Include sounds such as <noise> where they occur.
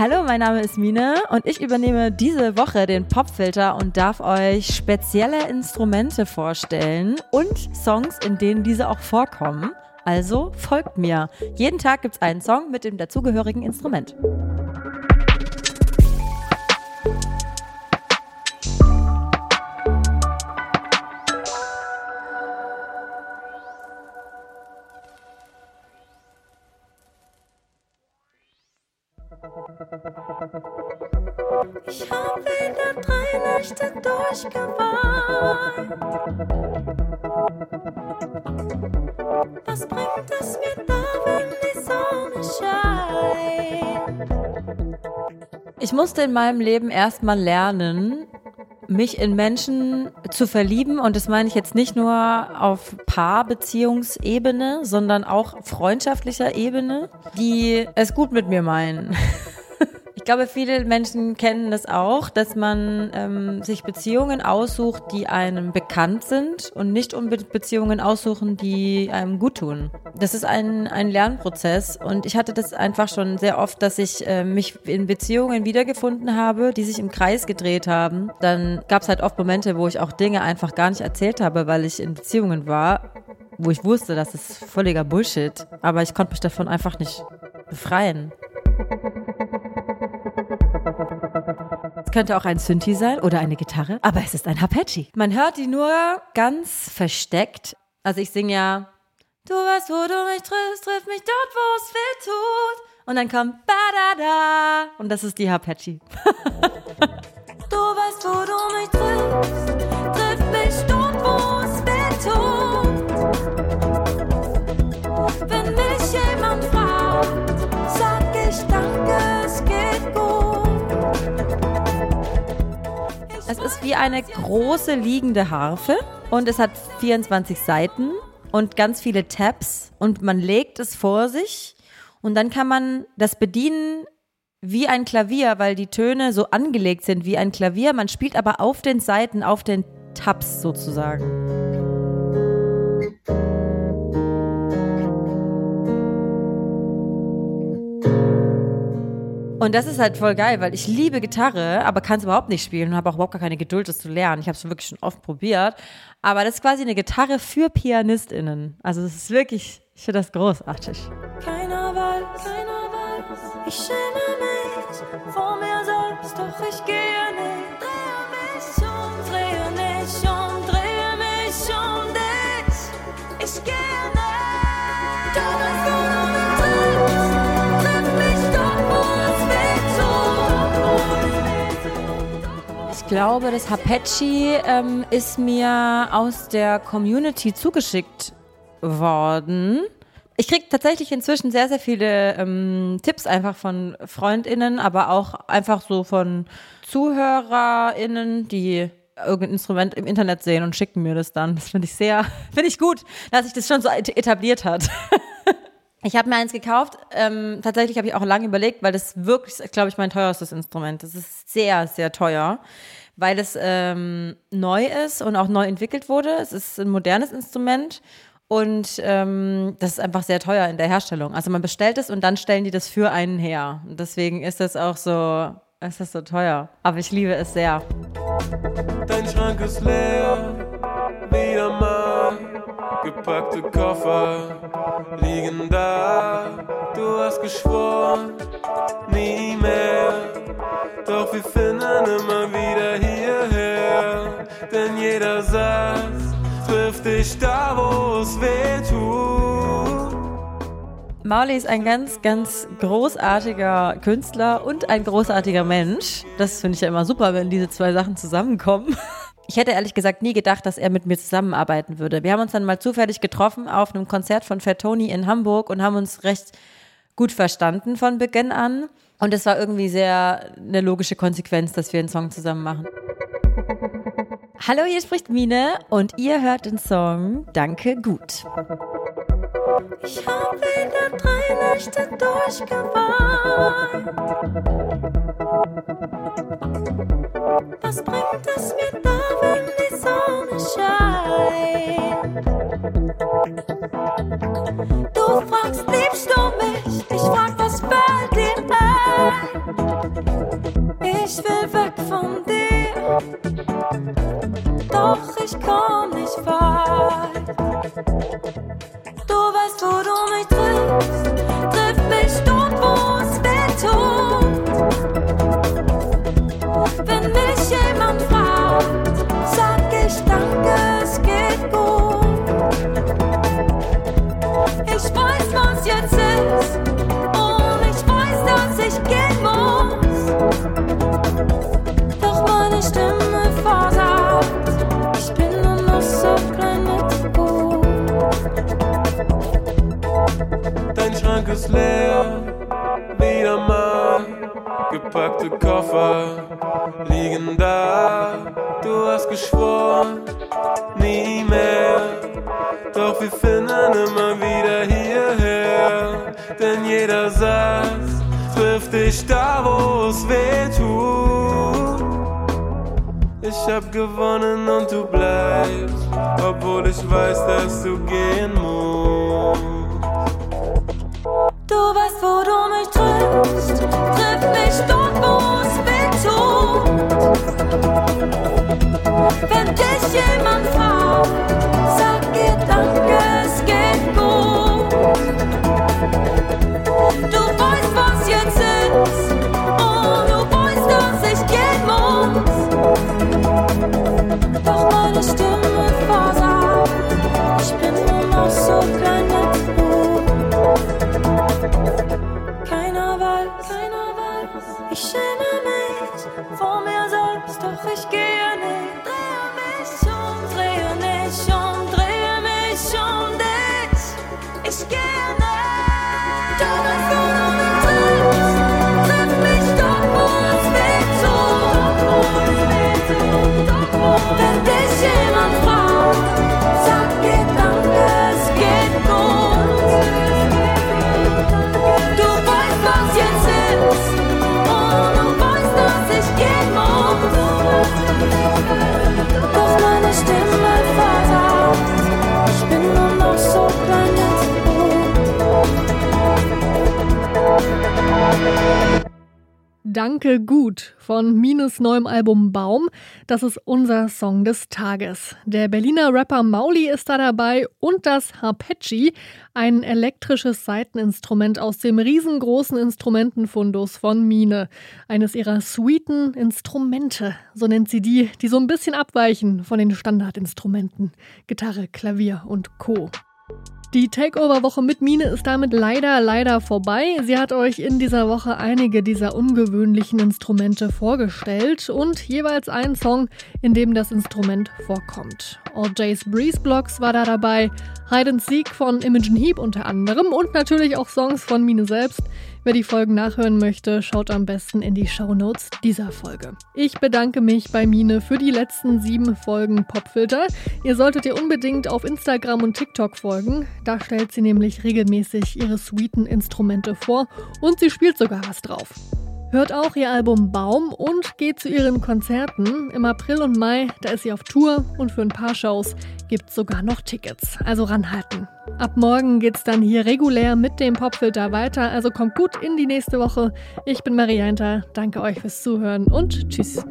Hallo, mein Name ist Mine und ich übernehme diese Woche den Popfilter und darf euch spezielle Instrumente vorstellen und Songs, in denen diese auch vorkommen. Also folgt mir. Jeden Tag gibt es einen Song mit dem dazugehörigen Instrument. Ich hab wieder drei Nächte durchgeweint. Was bringt es mir da, wenn die Sonne scheint? Ich musste in meinem Leben erstmal lernen, mich in Menschen zu verlieben und das meine ich jetzt nicht nur auf Paarbeziehungsebene, sondern auch freundschaftlicher Ebene, die es gut mit mir meinen. Ich glaube, viele Menschen kennen das auch, dass man ähm, sich Beziehungen aussucht, die einem bekannt sind und nicht unbedingt Beziehungen aussuchen, die einem gut tun. Das ist ein, ein Lernprozess und ich hatte das einfach schon sehr oft, dass ich äh, mich in Beziehungen wiedergefunden habe, die sich im Kreis gedreht haben. Dann gab es halt oft Momente, wo ich auch Dinge einfach gar nicht erzählt habe, weil ich in Beziehungen war, wo ich wusste, das ist völliger Bullshit, aber ich konnte mich davon einfach nicht befreien. Könnte auch ein Synthi sein oder eine Gitarre, aber es ist ein Hapechi. Man hört die nur ganz versteckt. Also ich singe ja, du weißt, wo du mich triffst, triff mich dort, wo es weh tut. Und dann kommt Ba-da-da. Und das ist die Hapechi. <laughs> Du weißt, wo du mich triffst, triff mich dort, wo es weh tut. Wie eine große liegende Harfe und es hat 24 Seiten und ganz viele Tabs und man legt es vor sich und dann kann man das bedienen wie ein Klavier, weil die Töne so angelegt sind wie ein Klavier. Man spielt aber auf den Seiten, auf den Tabs sozusagen. Und das ist halt voll geil, weil ich liebe Gitarre, aber kann es überhaupt nicht spielen und habe auch überhaupt gar keine Geduld, das zu lernen. Ich habe es wirklich schon oft probiert. Aber das ist quasi eine Gitarre für PianistInnen. Also es ist wirklich, ich finde das großartig. Keiner weiß, keiner weiß. Ich schäme mich vor mir selbst, doch ich gehe nicht. Glaube, das Hapechi ähm, ist mir aus der Community zugeschickt worden. Ich kriege tatsächlich inzwischen sehr, sehr viele ähm, Tipps einfach von FreundInnen, aber auch einfach so von ZuhörerInnen, die irgendein Instrument im Internet sehen und schicken mir das dann. Das finde ich sehr, <laughs> finde ich gut, dass sich das schon so et- etabliert hat. <laughs> Ich habe mir eins gekauft. Ähm, tatsächlich habe ich auch lange überlegt, weil das wirklich, glaube ich, mein teuerstes Instrument. Das ist sehr, sehr teuer, weil es ähm, neu ist und auch neu entwickelt wurde. Es ist ein modernes Instrument und ähm, das ist einfach sehr teuer in der Herstellung. Also man bestellt es und dann stellen die das für einen her. Und deswegen ist das auch so, ist das so teuer. Aber ich liebe es sehr. Dein Schrank ist leer. Gepackte Koffer liegen da. Du hast geschworen, nie mehr. Doch wir finden immer wieder hierher. Denn jeder Satz trifft dich da, wo es weh tut. Marley ist ein ganz, ganz großartiger Künstler und ein großartiger Mensch. Das finde ich ja immer super, wenn diese zwei Sachen zusammenkommen. <laughs> Ich hätte ehrlich gesagt nie gedacht, dass er mit mir zusammenarbeiten würde. Wir haben uns dann mal zufällig getroffen auf einem Konzert von Fat Tony in Hamburg und haben uns recht gut verstanden von Beginn an. Und es war irgendwie sehr eine logische Konsequenz, dass wir einen Song zusammen machen. Hallo, hier spricht Mine und ihr hört den Song Danke gut. Ich hab wieder drei Nächte durchgeweint. Was bringt es mir da, wenn die Sonne scheint? Du fragst, liebst du mich? Ich frag, was fällt dir ein? will weg von dir. Doch ich komm nicht weit. Dein Schrank ist leer, wieder mal. Gepackte Koffer liegen da. Du hast geschworen, nie mehr. Doch wir finden immer wieder hierher. Denn jeder Satz trifft dich da, wo es weh tut. Ich hab gewonnen und du bleibst, obwohl ich weiß, dass du gehen musst. Ich schäme mich vor mir selbst, doch ich gehe Danke gut von Minus neuem Album Baum. Das ist unser Song des Tages. Der Berliner Rapper Mauli ist da dabei und das Harpeggi, ein elektrisches Saiteninstrument aus dem riesengroßen Instrumentenfundus von Mine. Eines ihrer sweeten Instrumente, so nennt sie die, die so ein bisschen abweichen von den Standardinstrumenten. Gitarre, Klavier und Co. Die Takeover-Woche mit Mine ist damit leider, leider vorbei. Sie hat euch in dieser Woche einige dieser ungewöhnlichen Instrumente vorgestellt und jeweils einen Song, in dem das Instrument vorkommt. All J's Breeze Blocks war da dabei, Hide and Seek von Imogen Heap unter anderem und natürlich auch Songs von Mine selbst. Wer die Folgen nachhören möchte, schaut am besten in die Shownotes dieser Folge. Ich bedanke mich bei Mine für die letzten sieben Folgen Popfilter. Ihr solltet ihr unbedingt auf Instagram und TikTok folgen. Da stellt sie nämlich regelmäßig ihre sweeten Instrumente vor und sie spielt sogar was drauf. Hört auch ihr Album Baum und geht zu ihren Konzerten. Im April und Mai, da ist sie auf Tour und für ein paar Shows gibt's sogar noch Tickets. Also ranhalten. Ab morgen geht's dann hier regulär mit dem Popfilter weiter. Also kommt gut in die nächste Woche. Ich bin Marianta. Danke euch fürs Zuhören und tschüss.